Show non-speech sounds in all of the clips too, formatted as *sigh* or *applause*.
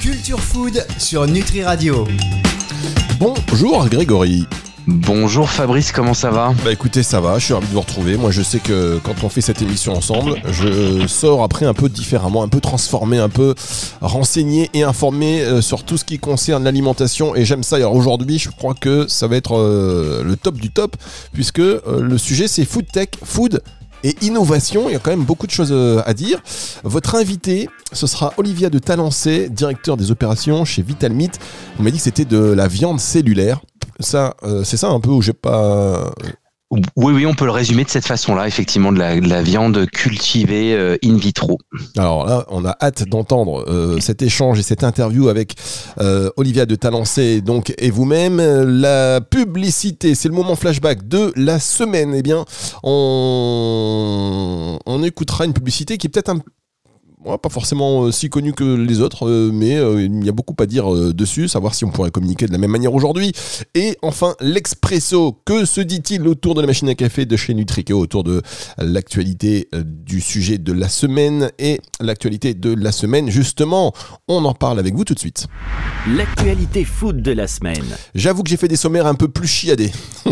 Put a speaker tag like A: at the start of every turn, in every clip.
A: Culture Food sur Nutri Radio.
B: Bonjour Grégory.
C: Bonjour Fabrice, comment ça va?
B: Bah écoutez, ça va, je suis ravi de vous retrouver. Moi je sais que quand on fait cette émission ensemble, je sors après un peu différemment, un peu transformé, un peu renseigné et informé euh, sur tout ce qui concerne l'alimentation et j'aime ça. Alors aujourd'hui, je crois que ça va être euh, le top du top puisque euh, le sujet c'est food tech, food et innovation. Il y a quand même beaucoup de choses euh, à dire. Votre invité, ce sera Olivia de Talancé, directeur des opérations chez Vitalmeat. Vous m'avez dit que c'était de la viande cellulaire. Ça, euh, c'est ça un peu où j'ai pas.
C: Oui, oui, on peut le résumer de cette façon-là, effectivement, de la, de la viande cultivée euh, in vitro.
B: Alors là, on a hâte d'entendre euh, cet échange et cette interview avec euh, Olivia de Talancé donc, et vous-même. La publicité, c'est le moment flashback de la semaine. Eh bien, on, on écoutera une publicité qui est peut-être un Ouais, pas forcément euh, si connu que les autres, euh, mais euh, il y a beaucoup à dire euh, dessus, savoir si on pourrait communiquer de la même manière aujourd'hui. Et enfin, l'expresso, que se dit-il autour de la machine à café de chez Nutrico, autour de l'actualité euh, du sujet de la semaine et l'actualité de la semaine, justement, on en parle avec vous tout de suite.
A: L'actualité food de la semaine.
B: J'avoue que j'ai fait des sommaires un peu plus chiadés. *laughs*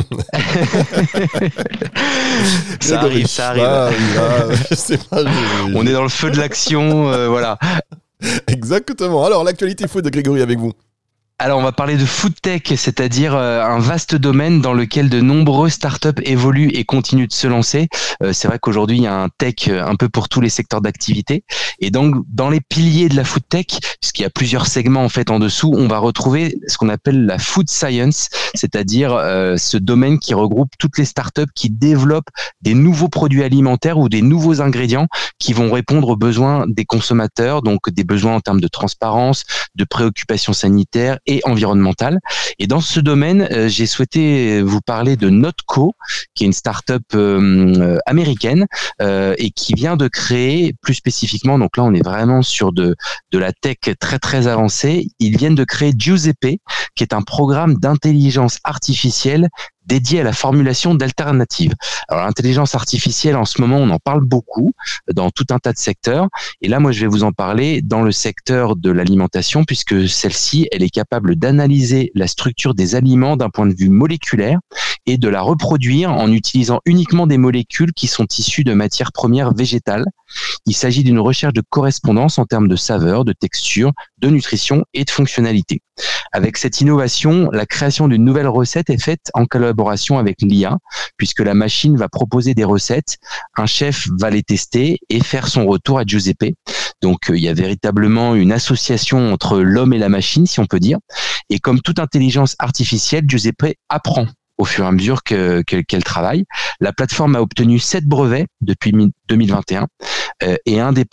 C: Ça arrive, ça arrive.
B: Ah, ah, je sais pas, je-
C: On est dans le feu de l'action, euh, voilà. *laughs*
B: Exactement. Alors, l'actualité food de Grégory avec vous.
C: Alors, on va parler de food tech, c'est-à-dire euh, un vaste domaine dans lequel de nombreuses startups évoluent et continuent de se lancer. Euh, c'est vrai qu'aujourd'hui, il y a un tech euh, un peu pour tous les secteurs d'activité. Et donc, dans les piliers de la food tech, puisqu'il y a plusieurs segments en fait en dessous, on va retrouver ce qu'on appelle la food science, c'est-à-dire ce domaine qui regroupe toutes les startups qui développent des nouveaux produits alimentaires ou des nouveaux ingrédients qui vont répondre aux besoins des consommateurs, donc des besoins en termes de transparence, de préoccupations sanitaires et environnementales. Et dans ce domaine, euh, j'ai souhaité vous parler de Notco, qui est une start-up euh, américaine euh, et qui vient de créer, plus spécifiquement, donc là on est vraiment sur de, de la tech très très avancée, ils viennent de créer Giuseppe, qui est un programme d'intelligence artificielle dédié à la formulation d'alternatives. Alors l'intelligence artificielle en ce moment, on en parle beaucoup dans tout un tas de secteurs et là moi je vais vous en parler dans le secteur de l'alimentation puisque celle-ci, elle est capable d'analyser la structure des aliments d'un point de vue moléculaire et de la reproduire en utilisant uniquement des molécules qui sont issues de matières premières végétales. Il s'agit d'une recherche de correspondance en termes de saveur, de texture, de nutrition et de fonctionnalité. Avec cette innovation, la création d'une nouvelle recette est faite en collaboration avec l'IA, puisque la machine va proposer des recettes, un chef va les tester et faire son retour à Giuseppe. Donc euh, il y a véritablement une association entre l'homme et la machine, si on peut dire. Et comme toute intelligence artificielle, Giuseppe apprend au fur et à mesure que- que- qu'elle travaille. La plateforme a obtenu sept brevets depuis mi- 2021 euh, et un des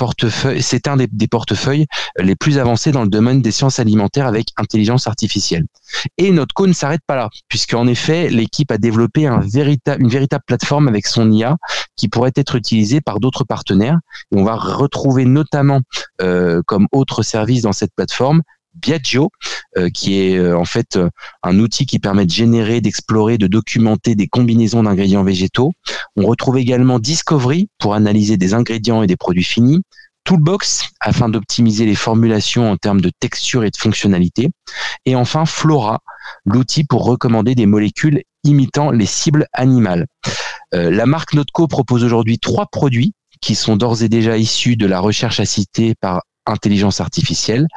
C: c'est un des, portefeuilles les plus avancés dans le domaine des sciences alimentaires avec intelligence artificielle. Et notre co ne s'arrête pas là, puisqu'en effet, l'équipe a développé une véritable plateforme avec son IA qui pourrait être utilisée par d'autres partenaires. Et on va retrouver notamment euh, comme autre service dans cette plateforme Biagio, euh, qui est euh, en fait euh, un outil qui permet de générer, d'explorer, de documenter des combinaisons d'ingrédients végétaux. On retrouve également Discovery pour analyser des ingrédients et des produits finis. Toolbox afin d'optimiser les formulations en termes de texture et de fonctionnalité. Et enfin Flora, l'outil pour recommander des molécules imitant les cibles animales. La marque Notco propose aujourd'hui trois produits qui sont d'ores et déjà issus de la recherche assistée par intelligence artificielle.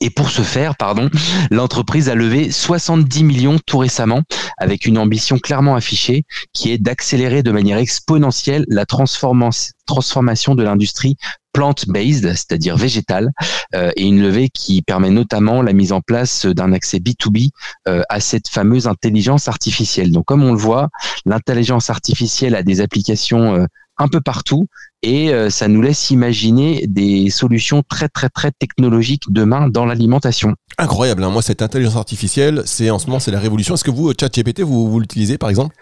C: Et pour ce faire, pardon, l'entreprise a levé 70 millions tout récemment avec une ambition clairement affichée qui est d'accélérer de manière exponentielle la transformation de l'industrie plant-based, c'est-à-dire végétale, euh, et une levée qui permet notamment la mise en place d'un accès B2B euh, à cette fameuse intelligence artificielle. Donc comme on le voit, l'intelligence artificielle a des applications euh, un peu partout et euh, ça nous laisse imaginer des solutions très très très technologiques demain dans l'alimentation.
B: Incroyable, hein. moi cette intelligence artificielle, c'est en ce moment c'est la révolution. Est-ce que vous, ChatGPT, vous, vous l'utilisez par exemple?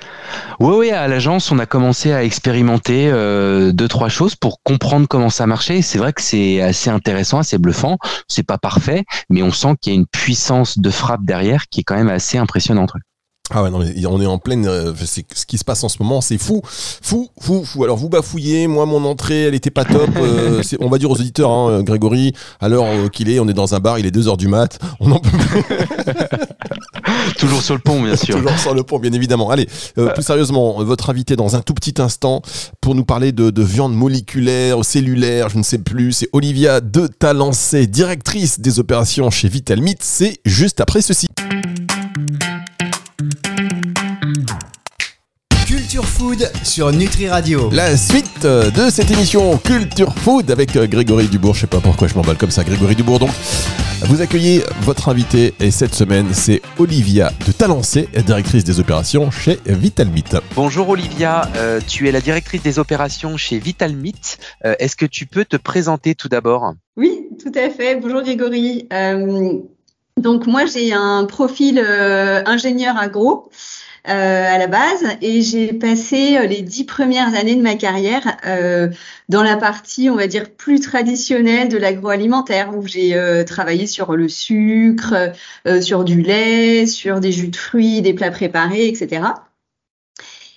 C: Oui, oui, à l'agence, on a commencé à expérimenter euh, deux, trois choses pour comprendre comment ça marchait. C'est vrai que c'est assez intéressant, assez bluffant. C'est pas parfait, mais on sent qu'il y a une puissance de frappe derrière qui est quand même assez impressionnante.
B: Ah ouais, non, mais on est en pleine. euh, c'est- ce qui se passe en ce moment, c'est fou, fou, fou, fou. Alors vous bafouillez, moi mon entrée, elle était pas top. euh, *laughs* c'est- on va dire aux auditeurs, hein, euh, Grégory, à l'heure qu'il est, on est dans un bar, il est 2h du mat, on en peut plus, *laughs*
C: Toujours sur le pont, bien sûr.
B: toujours sur le pont, bien évidemment. Allez, euh, plus sérieusement, votre invité dans un tout petit instant pour nous parler de, de viande moléculaire, cellulaire, je ne sais plus. C'est Olivia de Talancet, directrice des opérations chez Vitalmit. C'est juste après ceci.
A: Food sur Nutri Radio.
B: La suite euh, de cette émission Culture Food avec euh, Grégory Dubourg. Je sais pas pourquoi je m'emballe comme ça, Grégory Dubourg. Donc, vous accueillez votre invité et cette semaine, c'est Olivia de Talancet, directrice des opérations chez Vitalmit.
C: Bonjour Olivia, euh, tu es la directrice des opérations chez Vitalmit. Euh, Est-ce que tu peux te présenter tout d'abord?
D: Oui, tout à fait. Bonjour Grégory. Euh, donc moi j'ai un profil euh, ingénieur agro à la base et j'ai passé euh, les dix premières années de ma carrière euh, dans la partie on va dire plus traditionnelle de l'agroalimentaire où j'ai euh, travaillé sur le sucre, euh, sur du lait, sur des jus de fruits, des plats préparés, etc.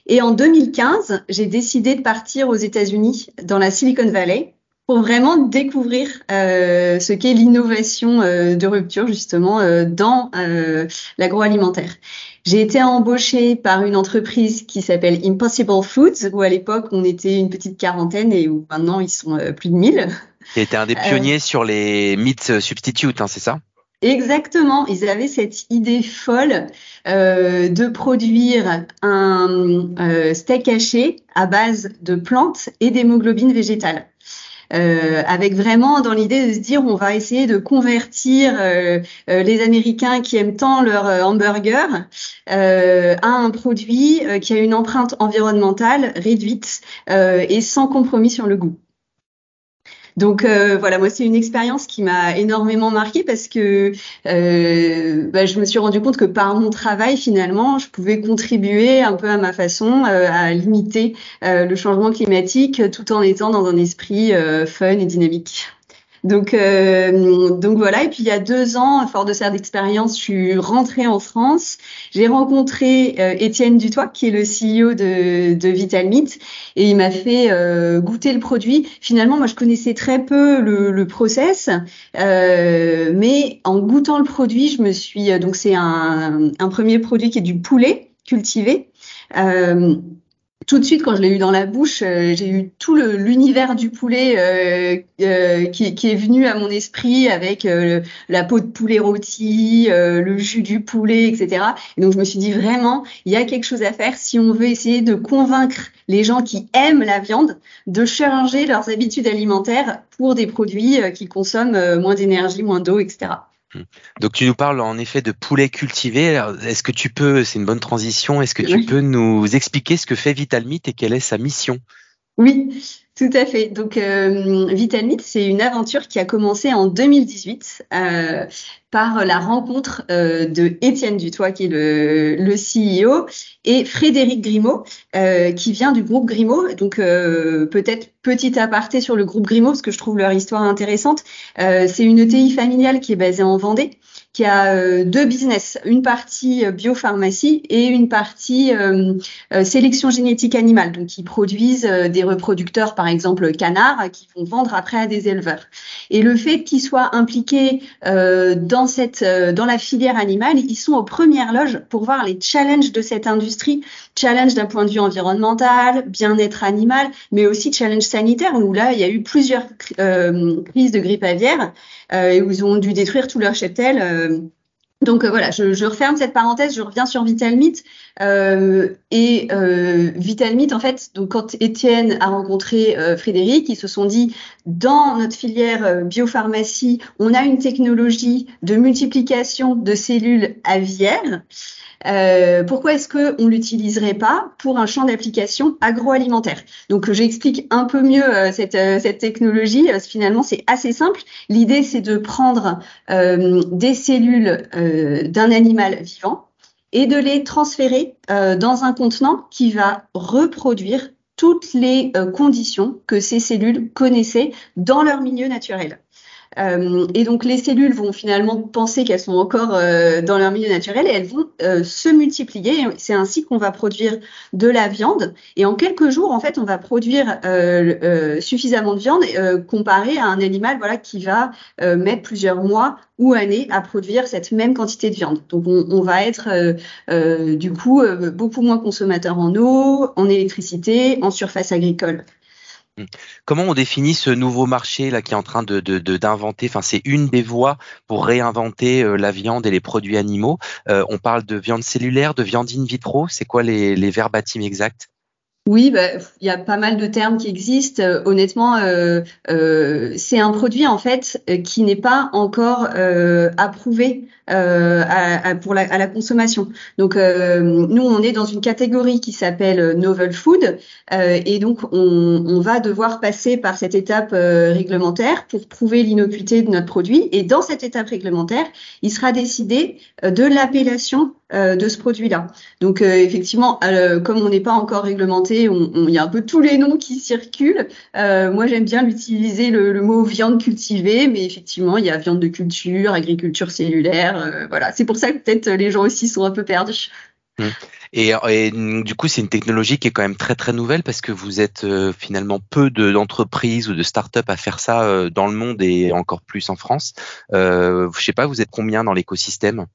D: Et en 2015, j'ai décidé de partir aux États-Unis dans la Silicon Valley pour vraiment découvrir euh, ce qu'est l'innovation euh, de rupture justement euh, dans euh, l'agroalimentaire. J'ai été embauchée par une entreprise qui s'appelle Impossible Foods, où à l'époque on était une petite quarantaine et où maintenant ils sont euh, plus de 1000.
C: Tu été un des
D: Euh.
C: pionniers sur les meat substitutes, hein, c'est ça?
D: Exactement, ils avaient cette idée folle euh, de produire un euh, steak haché à base de plantes et d'hémoglobine végétale. Euh, avec vraiment dans l'idée de se dire on va essayer de convertir euh, euh, les Américains qui aiment tant leur euh, hamburger euh, à un produit qui a une empreinte environnementale réduite et sans compromis sur le goût. Donc euh, voilà, moi c'est une expérience qui m'a énormément marquée parce que euh, bah, je me suis rendu compte que par mon travail finalement, je pouvais contribuer un peu à ma façon euh, à limiter euh, le changement climatique tout en étant dans un esprit fun et dynamique. Donc, euh, donc voilà. Et puis il y a deux ans, fort de cette expérience, je suis rentrée en France. J'ai rencontré euh, Étienne Dutoit, qui est le CEO de, de Vitalmit, et il m'a fait euh, goûter le produit. Finalement, moi, je connaissais très peu le, le process, euh, mais en goûtant le produit, je me suis donc c'est un, un premier produit qui est du poulet cultivé. Euh, tout de suite, quand je l'ai eu dans la bouche, euh, j'ai eu tout l'univers du poulet euh, euh, qui, qui est venu à mon esprit avec la peau de poulet rôti, le jus du poulet, etc. Et donc, je me suis dit vraiment, il y a quelque chose à faire si on veut essayer de convaincre les gens qui aiment la viande de changer leurs habitudes alimentaires pour des produits qui consomment moins d'énergie, moins d'eau, etc.
C: Donc tu nous parles en effet de poulet cultivé. Est-ce que tu peux, c'est une bonne transition, est-ce que tu peux nous expliquer ce que fait Vitalmit et quelle est sa mission?
D: Oui, tout à fait. Donc, euh, c'est une aventure qui a commencé en 2018 euh, par la rencontre euh, de Étienne Dutoit, qui est le, le CEO, et Frédéric Grimaud, euh, qui vient du groupe Grimaud. Donc, euh, peut-être petit aparté sur le groupe Grimaud, parce que je trouve leur histoire intéressante. Euh, c'est une ETI familiale qui est basée en Vendée, qui a euh, deux business, une partie euh, biopharmacie et une partie euh, sélection génétique animale, donc qui produisent des reproducteurs, par exemple canards, qui vont vendre après à des éleveurs. Et le fait qu'ils soient impliqués dans cette, dans la filière animale, ils sont aux premières loges pour voir les challenges de cette industrie, challenge d'un point de vue environnemental, bien-être animal, mais aussi challenge sanitaire où là il y a eu plusieurs crises de grippe aviaire et où ils ont dû détruire tout leur cheptel. Euh, donc euh, voilà, je, referme cette parenthèse, je reviens sur Vitalmit. Euh, et euh, Vitalmit, en fait, quand Étienne a rencontré euh, Frédéric, ils se sont dit, dans notre filière biopharmacie, on a une technologie de multiplication de cellules aviaires. Euh, pourquoi est-ce qu'on l'utiliserait pas pour un champ d'application agroalimentaire? Donc j'explique un peu mieux euh, cette, euh, cette technologie. Finalement, c'est assez simple. L'idée, c'est de prendre euh, des cellules d'un animal vivant et de les transférer dans un contenant qui va reproduire toutes les conditions que ces cellules connaissaient dans leur milieu naturel. Euh, et donc les cellules vont finalement penser qu'elles sont encore euh, dans leur milieu naturel et elles vont euh, se multiplier. C'est ainsi qu'on va produire de la viande. Et en quelques jours, en fait, on va produire suffisamment de viande comparé à un animal voilà, qui va mettre plusieurs mois ou années à produire cette même quantité de viande. Donc on, on va être du coup beaucoup moins consommateur en eau, en électricité, en surface agricole.
C: Comment on définit ce nouveau marché là qui est en train d'inventer Enfin, c'est une des voies pour réinventer euh, la viande et les produits animaux. Euh, on parle de viande cellulaire, de viande in vitro. C'est quoi les, les verbatims exacts?
D: Oui, bah, il y a pas mal de termes qui existent. Euh, honnêtement, c'est un produit en fait qui n'est pas encore approuvé à, pour la, à la consommation. Donc, nous, on est dans une catégorie qui s'appelle novel food, et donc on, on, va devoir passer par cette étape réglementaire pour prouver l'innocuité de notre produit. Et dans cette étape réglementaire, il sera décidé de l'appellation de ce produit-là. Donc, effectivement, comme on n'est pas encore réglementé il y a un peu tous les noms qui circulent. Euh, moi, j'aime bien l'utiliser le, mot viande cultivée, mais effectivement, il y a viande de culture, agriculture cellulaire. Euh, voilà, c'est pour ça que peut-être les gens aussi sont un peu perdus.
C: Mmh. Et, du coup, c'est une technologie qui est quand même très très nouvelle parce que vous êtes euh, finalement peu d'entreprises ou de start-up à faire ça dans le monde et encore plus en France. Euh, je sais pas, vous êtes combien dans l'écosystème?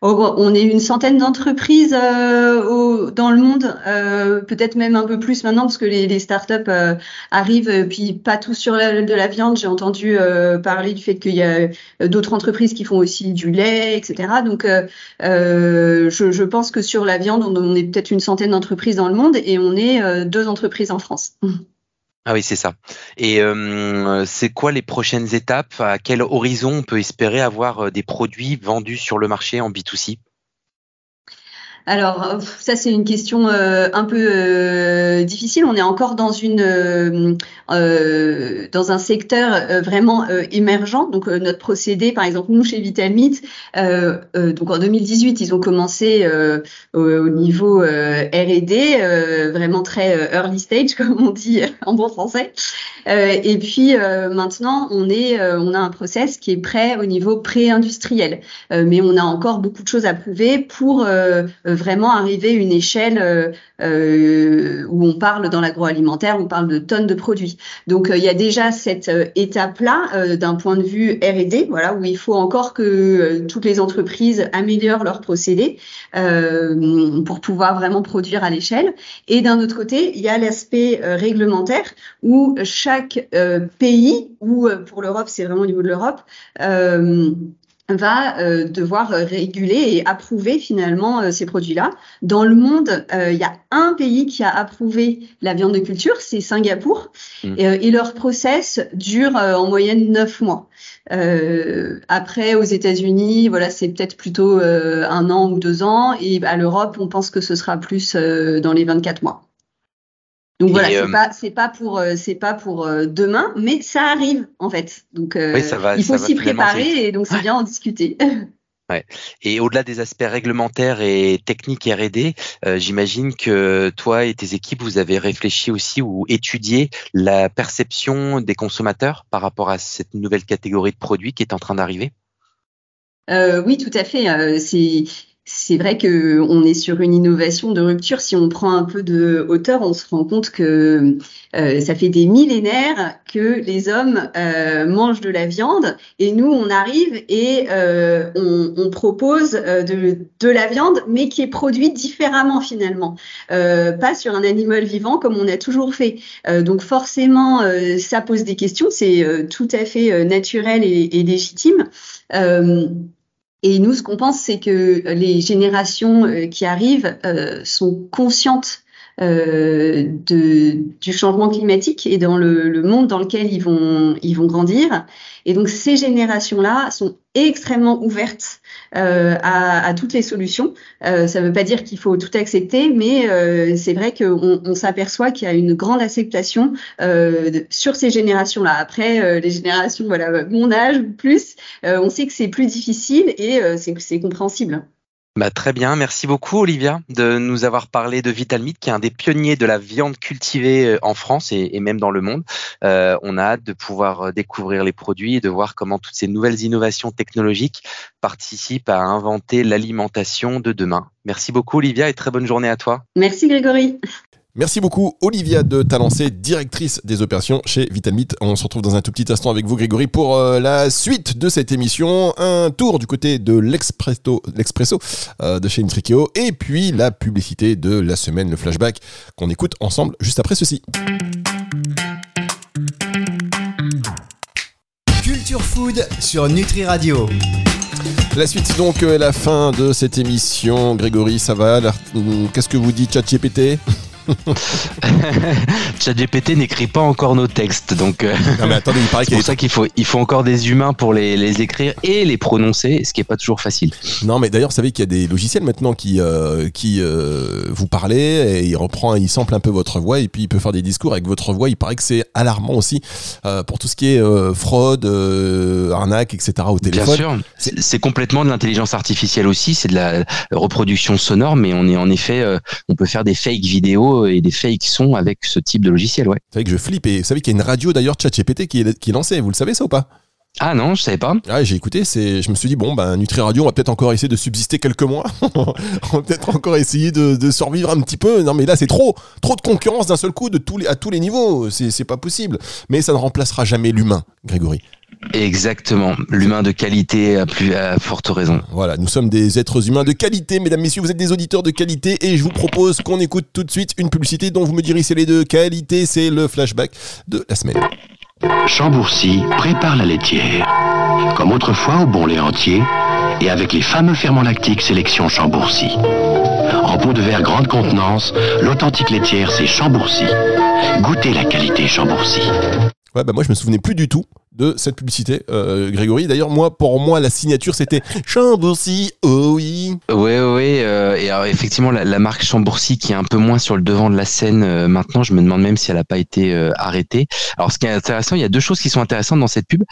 D: On est une centaine d'entreprises euh, dans le monde, euh, peut-être même un peu plus maintenant parce que les, les startups euh, arrivent, puis pas tous sur de la viande. J'ai entendu parler du fait qu'il y a d'autres entreprises qui font aussi du lait, etc. Donc, je, pense que sur la viande, on est peut-être une centaine d'entreprises dans le monde et on est deux entreprises en France. *laughs*
C: Ah oui, c'est ça. Et euh, c'est quoi les prochaines étapes? À quel horizon on peut espérer avoir euh, des produits vendus sur le marché en B2C
D: alors, euh, ça, c'est une question euh, un peu euh, difficile. On est encore dans une dans un secteur vraiment émergent. Donc, notre procédé, par exemple, nous chez Vitamite, donc en 2018, ils ont commencé au, niveau R&D, vraiment très early stage, *laughs* comme on dit en bon français. et puis maintenant, on est on a un process qui est prêt au niveau pré-industriel, mais on a encore beaucoup de choses à prouver pour vraiment arriver à une échelle euh, euh, où on parle dans l'agroalimentaire, on parle de tonnes de produits. Donc euh, il y a déjà cette étape-là d'un point de vue R&D, voilà, où il faut encore que toutes les entreprises améliorent leurs procédés pour pouvoir vraiment produire à l'échelle. Et d'un autre côté, il y a l'aspect réglementaire où chaque pays, ou pour l'Europe, c'est vraiment au niveau de l'Europe, va euh, devoir réguler et approuver finalement euh, ces produits-là. Dans le monde, euh, il y a un pays qui a approuvé la viande de culture, c'est Singapour, mmh. et, leur process dure en moyenne neuf mois. après, aux États-Unis, voilà, c'est peut-être plutôt un an ou deux ans, et à l'Europe, on pense que ce sera plus dans les 24 mois. Donc voilà, c'est euh, pas c'est pas pour euh, c'est pas pour euh, demain, mais ça arrive en fait. Donc il faut s'y préparer et donc c'est bien en discuter. *laughs*
C: Ouais. Et au-delà des aspects réglementaires et techniques R&D, j'imagine que toi et tes équipes, vous avez réfléchi aussi ou étudié la perception des consommateurs par rapport à cette nouvelle catégorie de produits qui est en train d'arriver?
D: Euh, oui, tout à fait. c'est c'est vrai que on est sur une innovation de rupture. Si on prend un peu de hauteur, on se rend compte que euh, ça fait des millénaires que les hommes euh, mangent de la viande et nous, on arrive et euh, on, on, propose euh, de, de, la viande, mais qui est produite différemment finalement, euh, pas sur un animal vivant comme on a toujours fait. donc forcément, ça pose des questions. C'est tout à fait naturel et, et légitime. Et nous, ce qu'on pense, c'est que les générations euh, qui arrivent euh, sont conscientes de, du changement climatique et dans le, le, monde dans lequel ils vont, ils vont grandir. Et donc ces générations-là sont extrêmement ouvertes euh, à, à, toutes les solutions. Euh, ça ne veut pas dire qu'il faut tout accepter, mais euh, c'est vrai qu'on on, s'aperçoit qu'il y a une grande acceptation euh, sur ces générations-là. Après, euh, les générations, voilà, mon âge ou plus, on sait que c'est plus difficile et c'est compréhensible.
C: Bah, Très bien, merci beaucoup Olivia de nous avoir parlé de Vitalmeat, qui est un des pionniers de la viande cultivée euh, en France et, même dans le monde. Euh, on a hâte de pouvoir euh, découvrir les produits et de voir comment toutes ces nouvelles innovations technologiques participent à inventer l'alimentation de demain. Merci beaucoup Olivia et très bonne journée à toi.
D: Merci Grégory.
B: Merci beaucoup Olivia de Talencé, directrice des opérations chez Vitalmit. On se retrouve dans un tout petit instant avec vous Grégory pour euh, la suite de cette émission. Un tour du côté de l'Expresso, euh, de chez Intrikeo et puis la publicité de la semaine, le flashback qu'on écoute ensemble juste après ceci.
A: Culture Food sur Nutri Radio.
B: La suite donc, euh, la fin de cette émission. Grégory, ça va? Qu'est-ce que vous dit ChatGPT? *laughs*
C: ChatGPT n'écrit pas encore nos textes, donc euh, c'est pour ça qu'il faut, il faut encore des humains pour les, les, écrire et les prononcer, ce qui est pas toujours facile.
B: Non, mais d'ailleurs, vous savez qu'il y a des logiciels maintenant qui, euh, qui euh, vous parlez et il reprend, il sample un peu votre voix et puis il peut faire des discours avec votre voix. Il paraît que c'est alarmant aussi pour tout ce qui est fraude, arnaque, etc. au téléphone.
C: Bien sûr, c'est complètement de l'intelligence artificielle aussi, c'est de la reproduction sonore, mais on est en effet, on peut faire des fake vidéos et des fakes sont avec ce type de logiciel, ouais.
B: C'est vrai que je flippe et vous savez qu'il y a une radio d'ailleurs ChatGPT qui est, qui est lancée, vous le savez ça ou pas?
C: Ah non, je savais pas.
B: Ah, j'ai écouté, c'est, je me suis dit bon, ben Nutri Radio, on va peut-être encore essayer de subsister quelques mois. *laughs* on va peut-être encore essayer de, survivre un petit peu. Non, mais là, c'est trop, trop de concurrence d'un seul coup de tous les, à tous les niveaux. C'est, c'est pas possible. Mais ça ne remplacera jamais l'humain, Grégory.
C: Exactement, l'humain de qualité a plus à forte raison.
B: Voilà, nous sommes des êtres humains de qualité, mesdames, messieurs, vous êtes des auditeurs de qualité et je vous propose qu'on écoute tout de suite une publicité dont vous me direz c'est les deux qualités, c'est le flashback de la semaine.
E: Chambourcy prépare la laitière, comme autrefois au bon lait entier et avec les fameux ferments lactiques sélection Chambourcy. En pot de verre grande contenance, l'authentique laitière c'est Chambourcy. Goûtez la qualité Chambourcy.
B: Ouais, bah moi je me souvenais plus du tout de cette publicité, euh, Grégory. D'ailleurs, moi, pour moi, la signature, c'était Chambourcy, oh oui.
C: Oui, oui. Euh, et alors, effectivement, la, marque Chambourcy, qui est un peu moins sur le devant de la scène euh, maintenant, je me demande même si elle n'a pas été arrêtée. Alors, ce qui est intéressant, il y a deux choses qui sont intéressantes dans cette pub,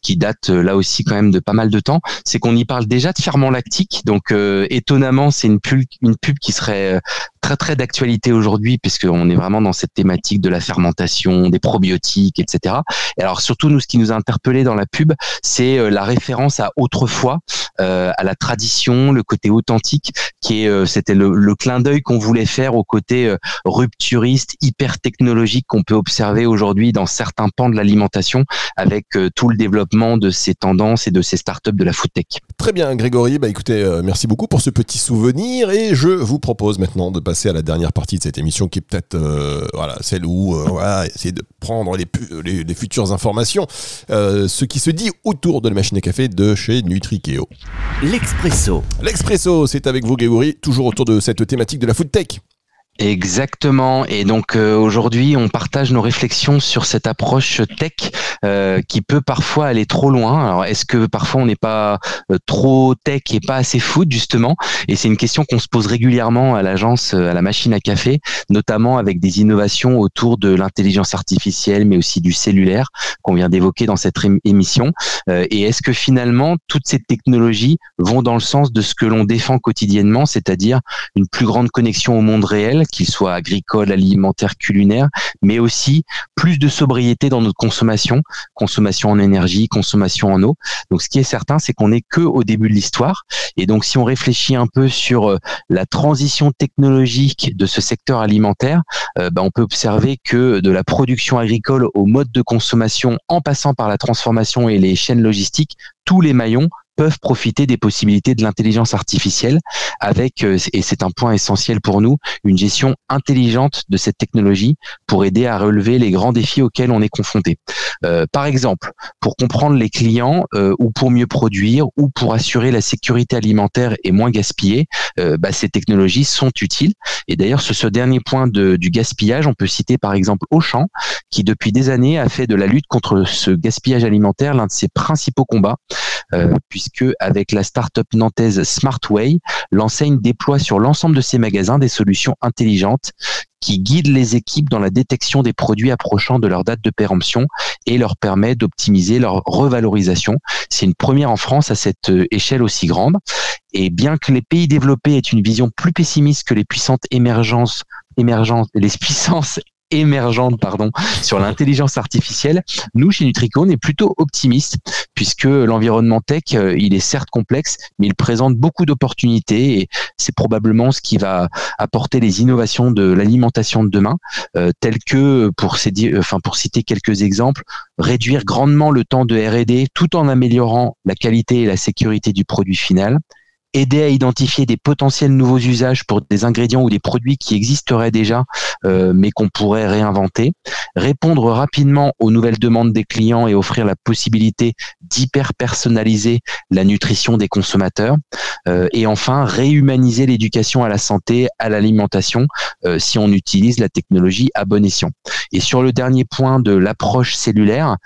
C: qui datent là aussi quand même de pas mal de temps. C'est qu'on y parle déjà de ferment lactique. Donc, étonnamment, c'est une pub, une pub qui serait très très d'actualité aujourd'hui puisqu'on est vraiment dans cette thématique de la fermentation, des probiotiques, etc. Et alors surtout nous, ce qui nous a interpellé dans la pub, c'est euh, la référence à autrefois, euh, à la tradition, le côté authentique, qui est euh, c'était le, le, clin d'œil qu'on voulait faire au côté rupturiste, hyper technologique qu'on peut observer aujourd'hui dans certains pans de l'alimentation avec tout le développement de ces tendances et de ces startups de la food tech.
B: Très bien, Grégory. Bah écoutez, merci beaucoup pour ce petit souvenir et je vous propose maintenant de passer à la dernière partie de cette émission qui est peut-être euh, voilà, celle où euh, on va essayer de prendre les, les, futures informations, euh, ce qui se dit autour de la machine à café de chez Nutrikeo.
A: L'Expresso.
B: L'Expresso, c'est avec vous Grégory, toujours autour de cette thématique de la food tech.
C: Exactement. Et donc euh, aujourd'hui, on partage nos réflexions sur cette approche tech euh, qui peut parfois aller trop loin. Alors est-ce que parfois on n'est pas euh, trop tech et pas assez food justement? Et c'est une question qu'on se pose régulièrement à l'agence, à la machine à café, notamment avec des innovations autour de l'intelligence artificielle, mais aussi du cellulaire qu'on vient d'évoquer dans cette émission. et est-ce que finalement toutes ces technologies vont dans le sens de ce que l'on défend quotidiennement, c'est-à-dire une plus grande connexion au monde réel qu'il soit agricole, alimentaire, culinaire, mais aussi plus de sobriété dans notre consommation, consommation en énergie, consommation en eau. Donc ce qui est certain, c'est qu'on n'est que au début de l'histoire. Et donc si on réfléchit un peu sur euh, la transition technologique de ce secteur alimentaire, euh, ben, on peut observer que de la production agricole au mode de consommation, en passant par la transformation et les chaînes logistiques, tous les maillons peuvent profiter des possibilités de l'intelligence artificielle avec, euh, et c'est un point essentiel pour nous, une gestion intelligente de cette technologie pour aider à relever les grands défis auxquels on est confronté. Euh, par exemple, pour comprendre les clients euh, ou pour mieux produire ou pour assurer la sécurité alimentaire et moins gaspiller, bah, ces technologies sont utiles. Et d'ailleurs, sur ce dernier point de, du gaspillage, on peut citer par exemple Auchan, qui depuis des années a fait de la lutte contre ce gaspillage alimentaire l'un de ses principaux combats, puisque puisque avec la start-up nantaise Smartway, l'enseigne déploie sur l'ensemble de ses magasins des solutions intelligentes qui guident les équipes dans la détection des produits approchant de leur date de péremption et leur permet d'optimiser leur revalorisation. C'est une première en France à cette échelle aussi grande. Et bien que les pays développés aient une vision plus pessimiste que les puissantes émergences émergentes, les puissances émergente pardon sur l'intelligence artificielle, nous chez Nutrico est plutôt optimiste puisque l'environnement tech euh, il est certes complexe mais il présente beaucoup d'opportunités et c'est probablement ce qui va apporter les innovations de l'alimentation de demain euh, telles que pour citer quelques exemples réduire grandement le temps de R&D tout en améliorant la qualité et la sécurité du produit final aider à identifier des potentiels nouveaux usages pour des ingrédients ou des produits qui existeraient déjà, euh, mais qu'on pourrait réinventer, répondre rapidement aux nouvelles demandes des clients et offrir la possibilité d'hyper personnaliser la nutrition des consommateurs, euh, et enfin réhumaniser l'éducation à la santé, à l'alimentation, euh, si on utilise la technologie à bon escient. Et sur le dernier point de l'approche cellulaire,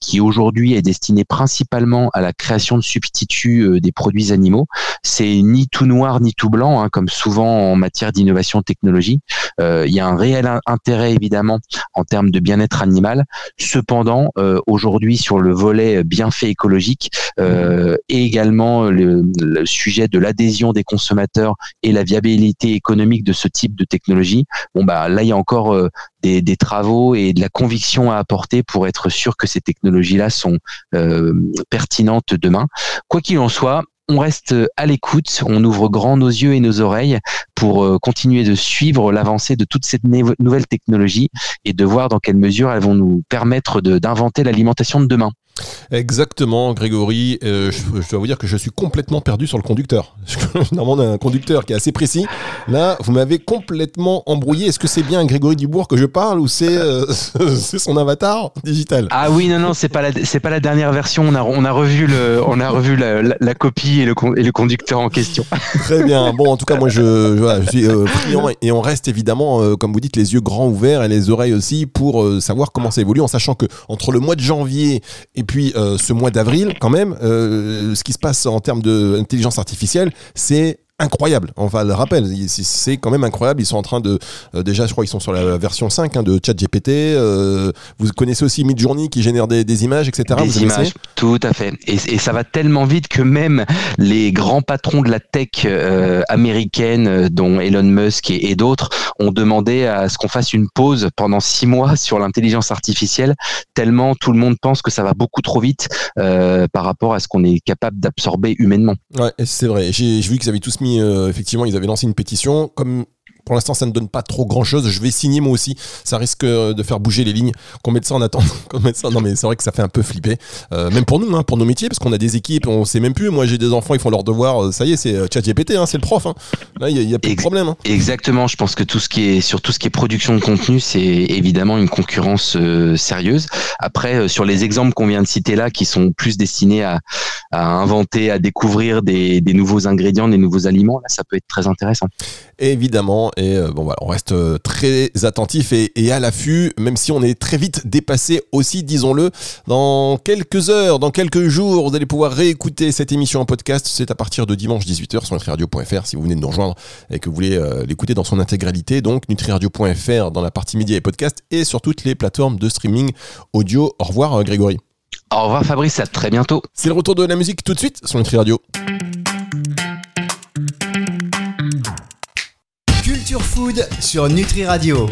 C: qui aujourd'hui est destinée principalement à la création de substituts des produits animaux, c'est ni tout noir ni tout blanc, hein, comme souvent en matière d'innovation technologique. Euh, il y a un réel intérêt évidemment en termes de bien-être animal. Cependant, euh, aujourd'hui sur le volet bienfait écologique euh, et également le, sujet de l'adhésion des consommateurs et la viabilité économique de ce type de technologie, bon bah là il y a encore des, des, travaux et de la conviction à apporter pour être sûr que ces technologies-là sont pertinentes demain. Quoi qu'il en soit, on reste à l'écoute, on ouvre grand nos yeux et nos oreilles pour euh, continuer de suivre l'avancée de toute cette nouvelle technologie et de voir dans quelle mesure elles vont nous permettre d'inventer l'alimentation de demain.
B: Exactement, Grégory. Euh, je, dois vous dire que je suis complètement perdu sur le conducteur. *laughs* Normalement, on a un conducteur qui est assez précis. Là, vous m'avez complètement embrouillé. Est-ce que c'est bien Grégory Dubourg que je parle ou c'est euh, *laughs* son avatar digital?
C: Ah oui, non, non, c'est pas la c'est pas la dernière version. On a on a revu le on a revu la, copie et le et le conducteur en question. *laughs*
B: Très bien. Bon, en tout cas, moi, je, je suis euh, et on reste évidemment, comme vous dites, les yeux grands ouverts et les oreilles aussi pour savoir comment ça évolue, en sachant que entre le mois de janvier et puis euh, ce mois d'avril, quand même, euh, ce qui se passe en termes d'intelligence artificielle, c'est incroyable. On va le rappeler, c'est quand même incroyable. Ils sont en train de, euh, déjà, je crois, ils sont sur la version 5 hein, de ChatGPT. Euh, vous connaissez aussi Midjourney qui génère des, images, etc.
C: Des images, tout à fait. Et, ça va tellement vite que même les grands patrons de la tech euh, américaine, dont Elon Musk et, d'autres, ont demandé à ce qu'on fasse une pause pendant six mois sur l'intelligence artificielle, tellement tout le monde pense que ça va beaucoup trop vite par rapport à ce qu'on est capable d'absorber humainement.
B: Ouais, c'est vrai. J'ai vu qu'ils avaient tous mis euh, effectivement, ils avaient lancé une pétition. Comme pour l'instant, ça ne donne pas trop grand chose. Je vais signer moi aussi. Ça risque euh, de faire bouger les lignes. Qu'on mette ça en attente. *laughs* ça. Non, mais c'est vrai que ça fait un peu flipper. Euh, même pour nous, hein, pour nos métiers, parce qu'on a des équipes, on sait même plus. Moi, j'ai des enfants, ils font leurs devoirs. Euh, ça y est, c'est ChatGPT, hein, c'est le prof. Hein. Là, il y, a, plus de problème. Hein.
C: Exactement. Je pense que tout ce qui est sur tout ce qui est production de contenu, c'est évidemment une concurrence sérieuse. Après, sur les exemples qu'on vient de citer là, qui sont plus destinés à, inventer, à découvrir des, des nouveaux ingrédients, des nouveaux aliments, là, ça peut être très intéressant
B: évidemment. Et euh, bon, voilà, on reste euh, très attentif et, à l'affût, même si on est très vite dépassé aussi, disons-le. Dans quelques heures, dans quelques jours, vous allez pouvoir réécouter cette émission en podcast. C'est à partir de dimanche 18h sur nutriradio.fr si vous venez de nous rejoindre et que vous voulez euh, l'écouter dans son intégralité. Donc, nutriradio.fr dans la partie médias et podcast et sur toutes les plateformes de streaming audio. Au revoir, Grégory.
C: Au revoir, Fabrice. À très bientôt.
B: C'est le retour de la musique tout de suite sur Nutri Radio.
A: Food sur Nutri Radio.